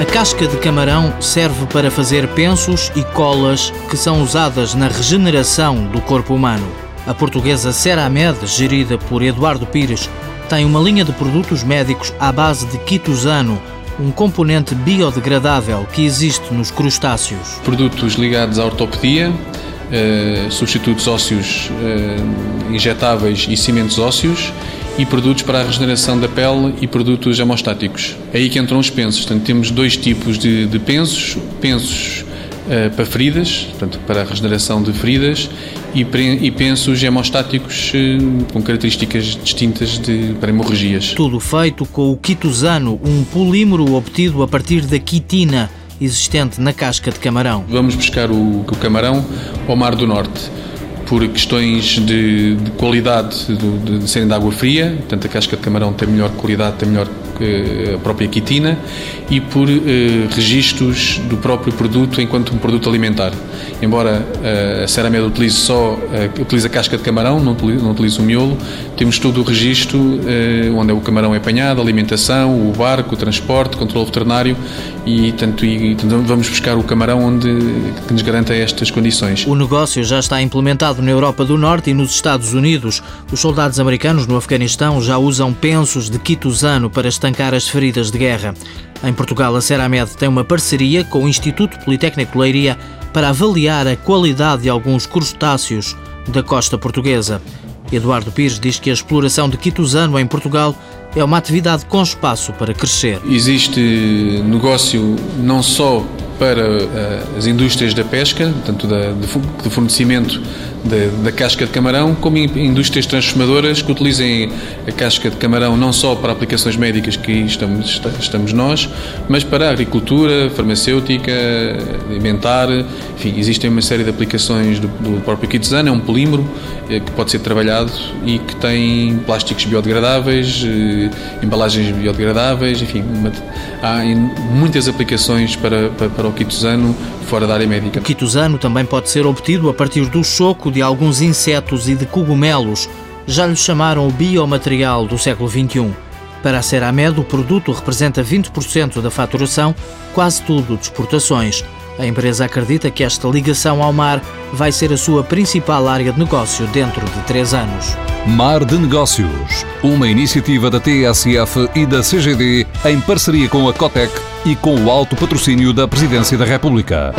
A casca de camarão serve para fazer pensos e colas que são usadas na regeneração do corpo humano. A portuguesa Ceramed, gerida por Eduardo Pires, tem uma linha de produtos médicos à base de quitosano, um componente biodegradável que existe nos crustáceos. Produtos ligados à ortopedia, eh, substitutos ósseos eh, injetáveis e cimentos ósseos e produtos para a regeneração da pele e produtos hemostáticos. É aí que entram os pensos. Portanto, temos dois tipos de, de pensos. Pensos uh, para feridas, portanto, para a regeneração de feridas e, e pensos hemostáticos uh, com características distintas de, para hemorragias. Tudo feito com o quitosano, um polímero obtido a partir da quitina existente na casca de camarão. Vamos buscar o, o camarão ao Mar do Norte por questões de, de qualidade de, de, serem de água fria, portanto a casca de camarão tem melhor qualidade, tem melhor eh, a própria quitina e por eh, registros do próprio produto enquanto um produto alimentar. Embora eh, a Ceramed utilize só eh, utiliza a casca de camarão, não não utiliza o miolo, temos todo o registro eh, onde o camarão é apanhado, a alimentação, o barco, o transporte, controle veterinário e tanto, e, tanto vamos buscar o camarão onde que nos garanta estas condições. O negócio já está implementado na Europa do Norte e nos Estados Unidos. Os soldados americanos no Afeganistão já usam pensos de quitosano para estancar as feridas de guerra. Em Portugal, a Ceramed tem uma parceria com o Instituto Politécnico Leiria para avaliar a qualidade de alguns crustáceos da costa portuguesa. Eduardo Pires diz que a exploração de quitosano em Portugal é uma atividade com espaço para crescer. Existe negócio não só para uh, as indústrias da pesca, tanto da, de fornecimento da, da, casca de camarão, como indústrias transformadoras que utilizem a casca de camarão não só para aplicações médicas, que estamos, estamos nós, mas para a agricultura, farmacêutica, alimentar, enfim, existem uma série de aplicações do, do próprio Kitsana, é um polímero eh, que pode ser trabalhado e que tem plásticos biodegradáveis, eh, embalagens biodegradáveis, enfim, uma, há muitas aplicações para, para, para o quitosano fora da área médica. O quitosano também pode ser obtido a partir do choco de alguns insetos e de cogumelos. Já lhe chamaram o biomaterial do século XXI. Para a Ceramed, o produto representa 20% da faturação, quase tudo de exportações. A empresa acredita que esta ligação ao mar vai ser a sua principal área de negócio dentro de três anos. Mar de Negócios, uma iniciativa da TSF e da CGD em parceria com a Cotec e com o alto patrocínio da Presidência da República.